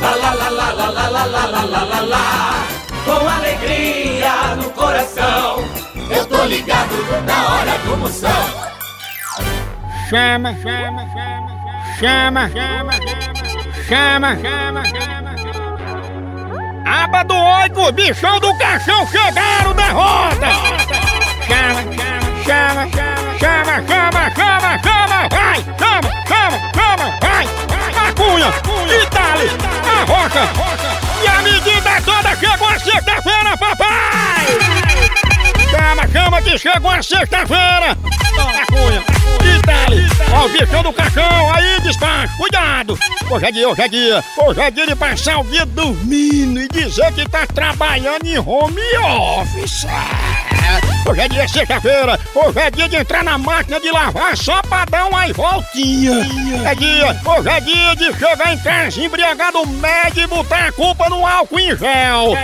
Lá, lá, lá, lá, lá, lá, lá, lá, lá, lá, lá, lá. Com alegria no coração. Eu tô ligado na hora do Moção. Chama, chama, chama, chama, chama, chama, chama, chama. Aba do oito, bichão do caixão chegaram da roda. Chama, chama, chama, chama, chama, chama, chama, vai, chama, chama, chama, vai. Cunha, dali, a rocha. E a medida toda chegou a sexta-feira, papai. Chama, chama que chegou a sexta-feira! A cunha! Dali! Ó o bichão do caixão, aí despacho! Cuidado! Hoje é dia, hoje é dia! Hoje é dia de passar o dia dormindo e dizer que tá trabalhando em home office! Hoje é dia sexta-feira! Hoje é dia de entrar na máquina de lavar só pra dar uma voltinha! É dia! Hoje é dia de chegar em casa embriagado médio e botar a culpa no álcool em gel!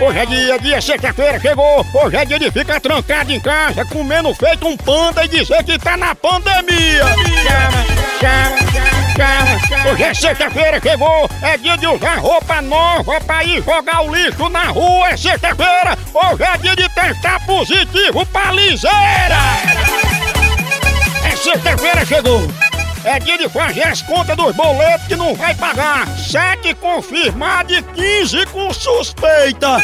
Hoje é dia, dia sexta-feira chegou! Hoje é dia de ficar trancado em casa, comendo feito um panda e dizer que tá na pandemia! Chama, chama, chama! Hoje é sexta-feira chegou! É dia de usar roupa nova pra ir jogar o lixo na rua! É sexta-feira! Hoje é dia de testar positivo pra liseira! É sexta-feira chegou! É dia de fazer as contas dos boletos que não vai pagar. Sete confirmado e 15 com suspeita.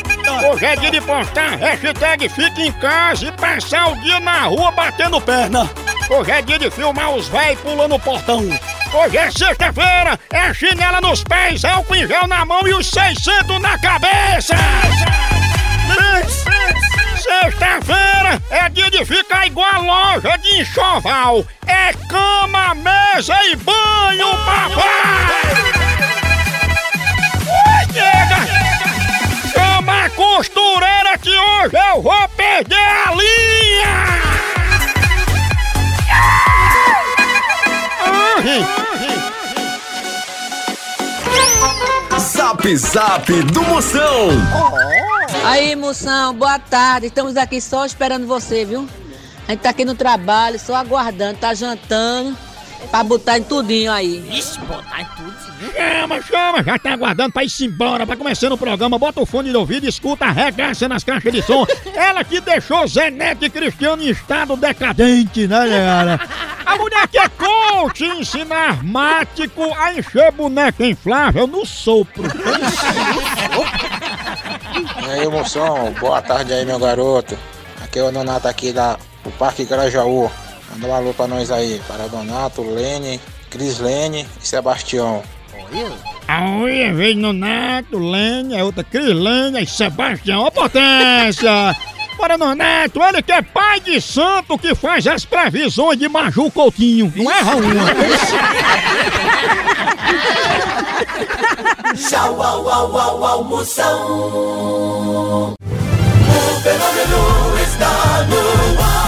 Hoje é dia de postar hashtag fica em casa e passar o dia na rua batendo perna. Hoje é dia de filmar os véis pulando o portão. Hoje é sexta-feira, é chinela nos pés, álcool em gel na mão e os 600 na cabeça. Sexta-feira é dia de ficar igual a loja de enxoval. É cama, mesa e banho, papai! Oi, nega! Chama a costureira que hoje eu vou perder a linha! Zap Zap do Moção. Aí, moção, boa tarde. Estamos aqui só esperando você, viu? A gente tá aqui no trabalho, só aguardando, tá jantando pra botar em tudinho aí. Ixi, botar em tudo, Chama, chama, já tá aguardando pra ir embora, pra começando o programa, bota o fone de ouvido, escuta, arregaça nas caixas de som. Ela que deixou Zé Neto e Cristiano em estado decadente, né, galera? Mulher que é coach ensina armático a encher boneca inflável no sopro. E aí, moção, boa tarde aí, meu garoto. Aqui é o Donato aqui da, do Parque Grajaú. Manda um alô pra nós aí, para Donato, Lene, Cris Lene e Sebastião. A unha veio no Neto, Lene, a outra Cris Lene e Sebastião. Ó, potência! Bora no Neto, ele que é pai de santo que faz as previsões de Maju Coutinho. Não erra uma. Tchau, au, au, au, au, Moção. O fenômeno está no ar.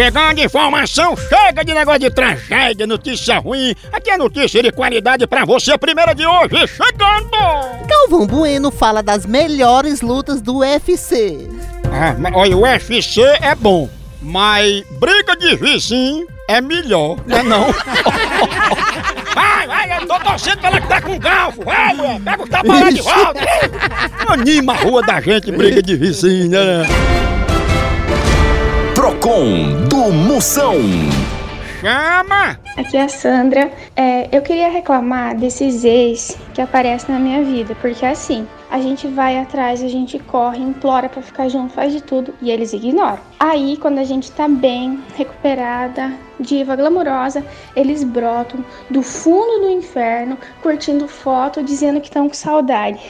Chegando informação, chega de negócio de tragédia, notícia ruim. Aqui é notícia de qualidade pra você, primeira de hoje, chegando! Galvão Bueno fala das melhores lutas do UFC. Ah, mas, olha, o UFC é bom, mas briga de vizinho é melhor, não é não? Vai, vai, eu tô torcendo pra ela que tá com galfo, vai, mulher, pega o tapa lá de volta! Anima a rua da gente, briga de vizinho, né? Procon do Moção. Chama! Aqui é a Sandra. É, eu queria reclamar desses ex que aparecem na minha vida, porque assim, a gente vai atrás, a gente corre, implora pra ficar junto, faz de tudo e eles ignoram. Aí, quando a gente tá bem, recuperada, diva, glamurosa, eles brotam do fundo do inferno, curtindo foto, dizendo que estão com saudade.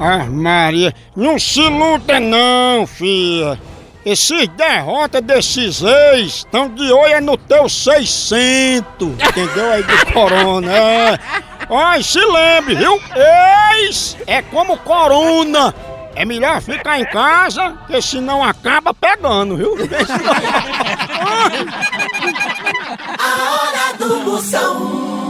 Ah, Maria, não se iluda não, filha. Esses derrotas desses ex estão de olho é no teu 600, entendeu? Aí do corona, é. E se lembre, viu? Ex é como corona. É melhor ficar em casa, que senão acaba pegando, viu? A hora do Moção.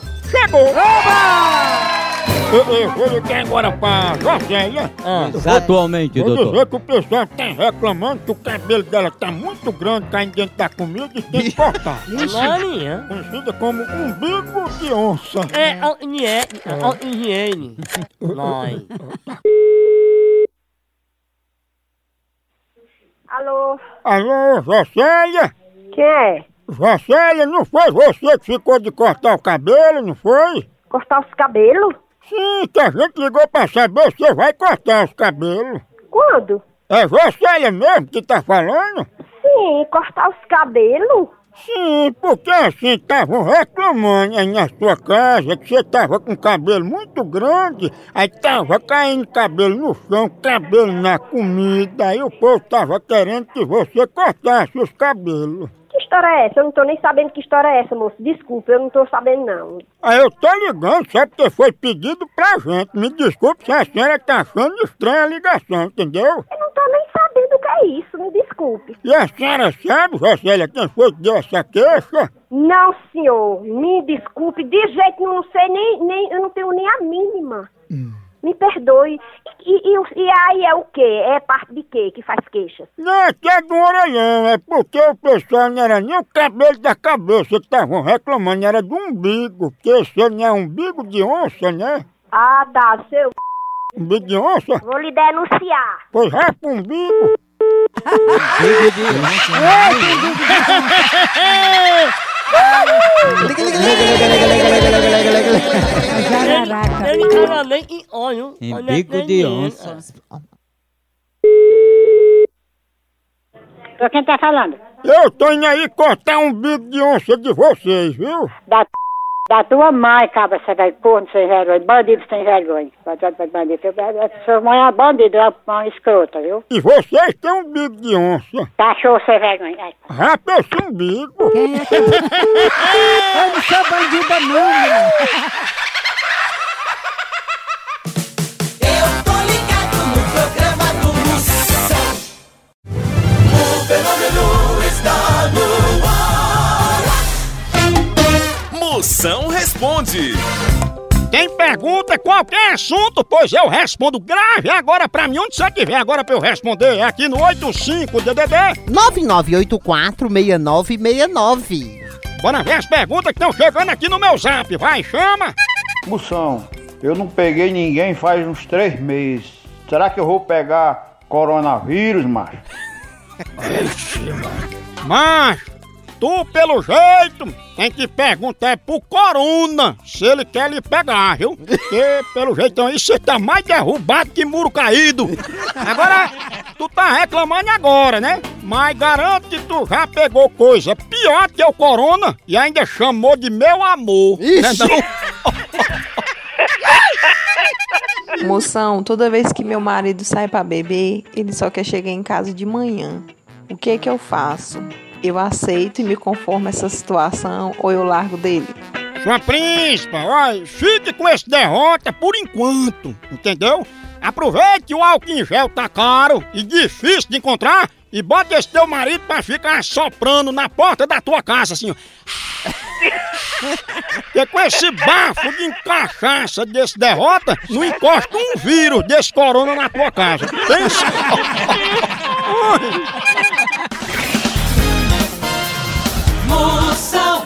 Chegou! Eu, eu vou ligar agora pra Josélia. Atualmente, Vou doutor. dizer que o pessoal tá reclamando que o cabelo dela tá muito grande, caindo dentro da comida e tem que cortar. Maria. Conhecida como umbigo de onça. É a higiene. A higiene. Nós. Alô, Alô, Josélia? quem é? Josélia, não foi você que ficou de cortar o cabelo, não foi? Cortar os cabelos? Sim, que a gente ligou pra saber se você vai cortar os cabelos. Quando? É Josélia mesmo que tá falando? Sim, cortar os cabelos? Sim, porque assim, estavam reclamando aí na sua casa que você tava com cabelo muito grande, aí tava caindo cabelo no chão, cabelo na comida, aí o povo tava querendo que você cortasse os cabelos. História é essa? Eu não tô nem sabendo que história é essa, moço. Desculpa, eu não tô sabendo não. Aí eu tô ligando só porque foi pedido pra gente. Me desculpe se a senhora tá achando estranha a ligação, entendeu? Eu não tô nem sabendo o que é isso, me desculpe. E a senhora sabe, Rosélia, quem foi que deu essa queixa? Não, senhor, me desculpe. De jeito nenhum, não sei nem, nem. Eu não tenho nem a mínima. Me perdoe. E, e, e- aí é o quê? É parte de quê que faz queixas? Não, é que é do orelhão, é porque o pessoal não era nem o cabelo da cabeça que estavam reclamando, era do umbigo, porque esse não é umbigo de onça, né? Ah, tá, seu. Umbigo de onça? Vou lhe denunciar. Pois vai pro umbigo. Ele cara nem em olho. Em bico de onça. Pra quem tá falando? Eu tô indo aí cortar um umbigo de onça de vocês, viu? Da, da tua mãe, cabra, você vai corno sem vergonha, bandido sem vergonha. Bandido, sua mãe é bandido, é uma escrota, viu? E vocês têm um umbigo de onça. Cachorro sem vergonha. Ai. Rapa esse umbigo. Eu não sou bandida não, menino. Responde. Tem pergunta, qualquer assunto, pois eu respondo grave agora pra mim, onde você tiver agora pra eu responder, é aqui no 85DDD. 99846969. Bora ver as perguntas que estão chegando aqui no meu zap, vai, chama! Moção, eu não peguei ninguém faz uns três meses. Será que eu vou pegar coronavírus, macho? Macho, tu, pelo jeito, tem que perguntar é pro Corona se ele quer lhe pegar, viu? Porque, pelo jeitão aí, você tá mais derrubado que muro caído. Agora, tu tá reclamando agora, né? Mas garanto que tu já pegou coisa pior que o Corona e ainda chamou de meu amor. Né, não? Moção, toda vez que meu marido sai pra beber, ele só quer chegar em casa de manhã. O que é que eu faço? Eu aceito e me conformo essa situação ou eu largo dele? Sua príncipa, olha, fique com esse derrota por enquanto, entendeu? Aproveite o álcool em gel tá caro e difícil de encontrar e bota esse teu marido pra ficar soprando na porta da tua casa assim, ó. Porque com esse bafo de cachaça desse derrota, não encosta um vírus desse corona na tua casa. Pensa. Moção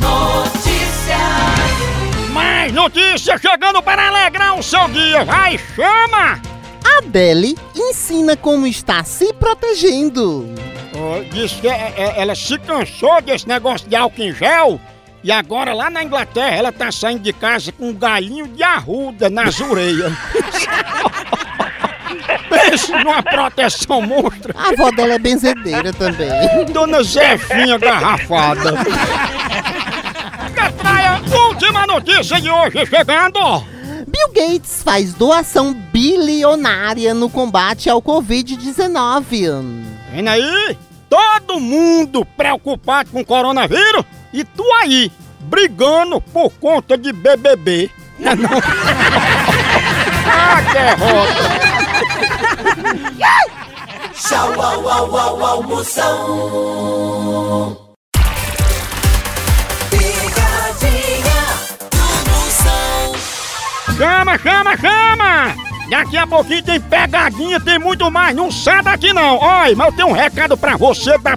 Notícias. Mais notícias chegando para alegrar o seu dia. Vai, chama! Adele ensina como está se protegendo. Ó, Diz que é- é- ela se cansou desse negócio de álcool em gel e agora lá na Inglaterra ela tá saindo de casa com um galinho de arruda nas orelhas. Pense numa proteção monstra. A avó dela é benzedeira também. Dona Zefinha garrafada. Catraia, última notícia de hoje chegando. Bill Gates faz doação bilionária no combate ao Covid-19. Vem aí, todo mundo preocupado com o coronavírus e tu aí, brigando por conta de BBB. Não, não. ah, derrota. Tchau, au, au, au, au, Moção. Picadinha do Moção. Chama, chama, chama! Daqui a pouquinho tem pegadinha, tem muito mais. Não sai daqui não. Olha, mas eu tenho um recado pra você da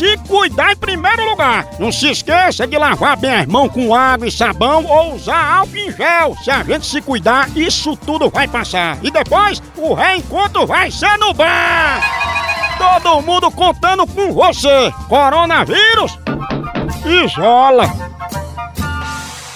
se cuidar em primeiro lugar. Não se esqueça de lavar bem as mãos com água e sabão ou usar álcool em gel. Se a gente se cuidar, isso tudo vai passar. E depois, o reencontro vai ser no bar. Todo mundo contando com você. Coronavírus, isola.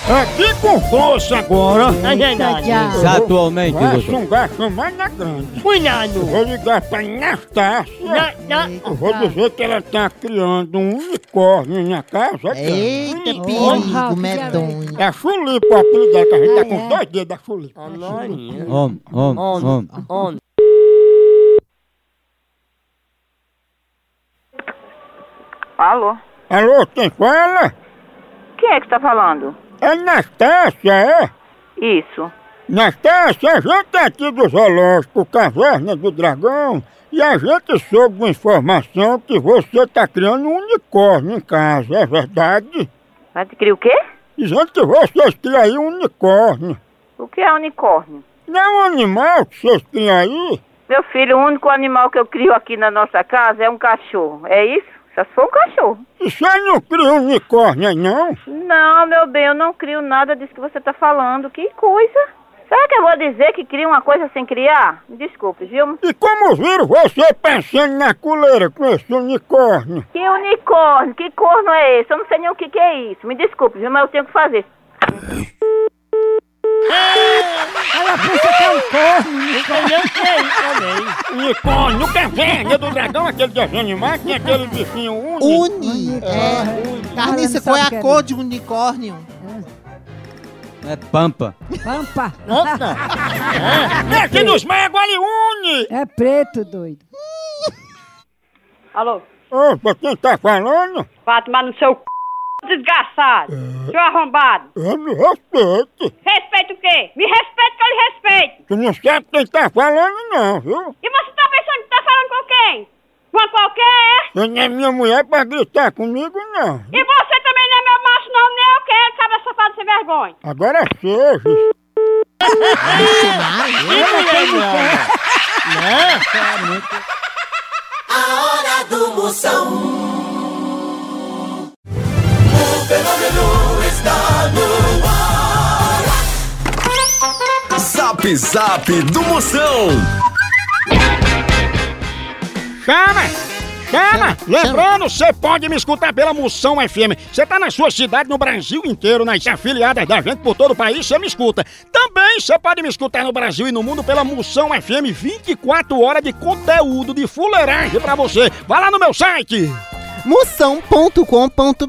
Aqui com força agora. É verdade. Atualmente, Vai doutor. sungar na grande. Cuidado. Vou ligar pra Anastácia. Na, na, Eu Vou dizer que ela tá criando um unicórnio na casa. Eita, perigo medonho. É a Chulipa o apelido dela, que a gente tá com dois dedos da Chulipa. Homem, homem, homem. Alô? Alô, quem fala? Quem é que tá falando? É Anastácia, é? Isso. Nastácia, a gente é aqui do zoológico Caverna do Dragão e a gente soube uma informação que você tá criando um unicórnio em casa, é verdade? Vai te criar o quê? Dizendo que vocês criam aí um unicórnio. O que é unicórnio? Não é um animal que vocês criam aí? Meu filho, o único animal que eu crio aqui na nossa casa é um cachorro. É isso? Só se for um cachorro. E você não cria um unicórnio não? Não, meu bem, eu não crio nada disso que você tá falando. Que coisa? Será que eu vou dizer que cria uma coisa sem criar? Me Desculpe, viu? E como viram você pensando na coleira com esse unicórnio? Que unicórnio? Que corno é esse? Eu não sei nem o que, que é isso. Me desculpe, viu? Mas eu tenho que fazer. Ela pensa que é um corno, não sei nem o que é isso também. Unicórnio, caverna do dragão, aquele desenho animado, tem aquele bichinho único. Uni. É. Carniça, qual é a cor de unicórnio? É pampa. Pampa. Opa! É, aqui nos magos, ali une! É preto, doido. Alô? Opa, quem tá falando? Tomar no seu c... desgraçado. Seu arrombado. Eu me respeite. Respeita o quê? Me respeita que eu lhe respeito. Tu não sabe quem tá falando não, viu? E você tá pensando que tá falando com quem? Uma qualquer? Eu não é minha mulher pra gritar comigo, não. E você também não é meu macho, não, nem eu quero, cabra safado sem vergonha. Agora é seja. A hora do Moção. Fenômeno está no ar. Zap Zap do Moção. Chama! Chama! Lembrando, você pode me escutar pela Moção FM. Você tá na sua cidade, no Brasil inteiro, nas afiliadas da gente por todo o país, você me escuta. Também você pode me escutar no Brasil e no mundo pela Moção FM 24 horas de conteúdo de fuleiragem pra você. Vai lá no meu site! Moção.com.br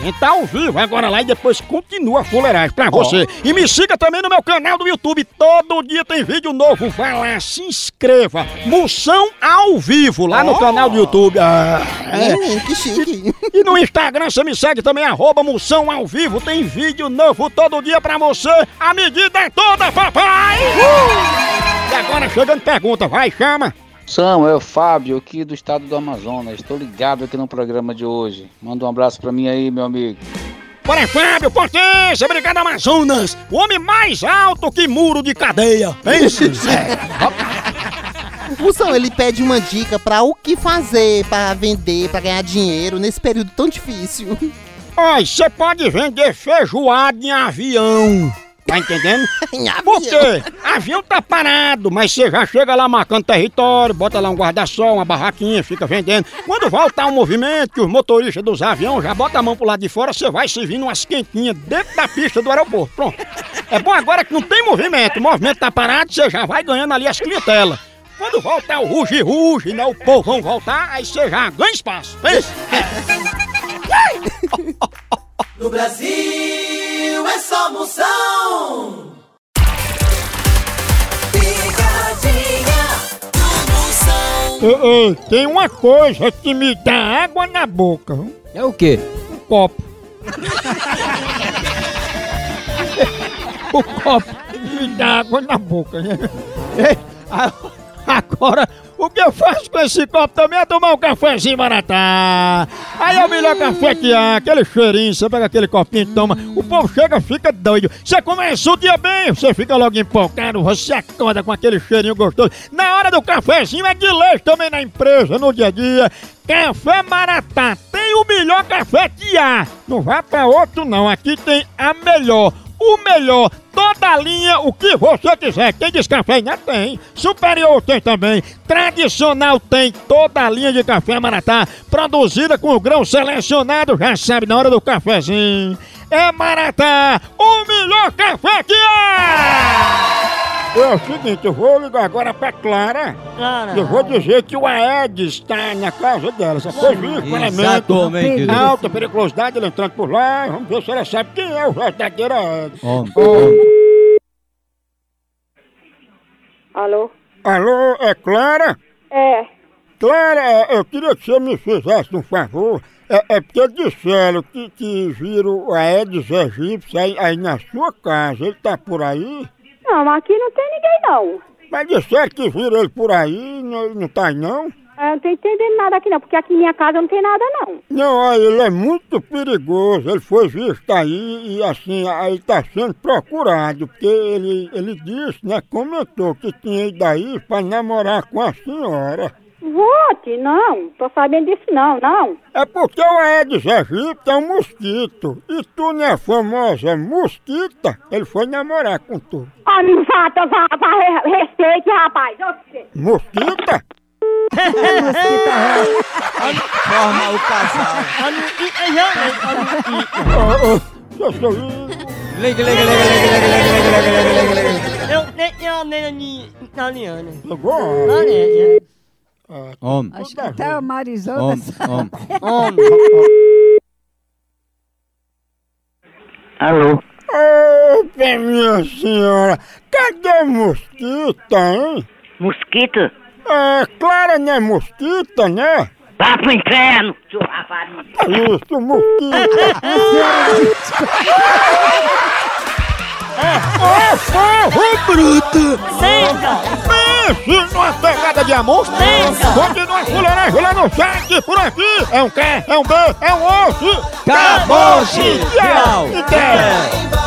Quem tá ao vivo agora lá e depois continua a fuleiragem pra você. E me siga também no meu canal do YouTube. Todo dia tem vídeo novo. Vai lá, se inscreva. Moção ao vivo lá no canal do YouTube. Ah, é. Hum, que chique. E no Instagram você me segue também, arroba Moção ao vivo. Tem vídeo novo todo dia pra você. A medida é toda, papai! E agora chegando pergunta, vai, chama. São, é o Fábio aqui do estado do Amazonas. Estou ligado aqui no programa de hoje. Manda um abraço pra mim aí, meu amigo. Bora, Fábio, potência, obrigado, Amazonas. O homem mais alto que muro de cadeia. Pense. Moção, ele pede uma dica pra o que fazer pra vender, pra ganhar dinheiro nesse período tão difícil. Olha, você pode vender feijoada em avião. Tá entendendo? Em avião. Por quê? Avião tá parado, mas você já chega lá marcando território, bota lá um guarda-sol, uma barraquinha, fica vendendo. Quando voltar o movimento, que os motoristas dos aviões já botam a mão pro lado de fora, você vai servindo umas quentinhas dentro da pista do aeroporto. Pronto. É bom agora que não tem movimento, o movimento tá parado, você já vai ganhando ali as clientelas. Quando voltar o ruge-ruge, né, o povo vão voltar, aí você já ganha espaço. Pensa. No Brasil é só Moção. Picadinha do Moção. Ei, ei, tem uma coisa que me dá água na boca. viu? É o quê? Um copo. o copo me dá água na boca, né? Ei, a- Agora, o que eu faço com esse copo também é tomar um cafezinho maratá. Aí é o melhor café que há, aquele cheirinho, você pega aquele copinho e toma. O povo chega, fica doido. Você começa o dia bem, você fica logo empolgado, você acorda com aquele cheirinho gostoso. Na hora do cafezinho é de leite também na empresa, no dia a dia. Café Maratá tem o melhor café que há. Não vá pra outro não, aqui tem a melhor. O melhor, toda linha, o que você quiser. Quem diz café ainda tem. Superior tem também. Tradicional tem toda linha de café Maratá. Produzida com o grão selecionado, já sabe, na hora do cafezinho. É Maratá, o melhor café que há! É o seguinte, eu vou ligar agora pra Clara. Clara. Eu vou dizer que o Aedes está na casa dela. Essa coisa. Exatamente, querido. Alta periculosidade, ele entrando por lá. Vamos ver se ela sabe quem é o verdadeiro Aedes. Homem. Alô? Alô, é Clara? É. Clara, eu queria que você me fizesse um favor. É, é porque disseram que, que viram o Aedes egípcio aí, aí na sua casa. Ele tá por aí? Não, aqui não tem ninguém não. Mas disseram que viram ele por aí, não, não tá aí não? Eu não tô entendendo nada aqui não, porque aqui em minha casa não tem nada não. Não, olha, ele é muito perigoso. Ele foi visto aí e assim, aí tá sendo procurado, porque ele, ele disse, né, comentou que tinha ido aí pra namorar com a senhora. Vote, não. Tô sabendo disso não, não. É porque o Aedes aegypti é um mosquito. E tu não é famosa mosquita? Ele foi namorar com tu. Ah, me vá, vá, vá, re- respeite, rapaz. Oxe. Mosquita? Forma o casal. Ô, isso. Liga, liga, liga, liga, liga, liga, liga, liga, liga, liga. Eu tenho uma menina italiana. Pegou? Olha, é. Homem. Acho que até a Marisol Homem, homem. Homem. Alô? Opa, minha senhora, cadê mosquita, hein? Mosquito? É, Clara não é mosquita, né? Vá pro inferno, seu rapariga. Isso, mosquita. Ô, povo bruto! Senta! Pense numa pegada de amor! Senta! Continua fuleiragem lá no chat, por aqui! É um K, é um B, é um osso! Acabou-se! Tchau!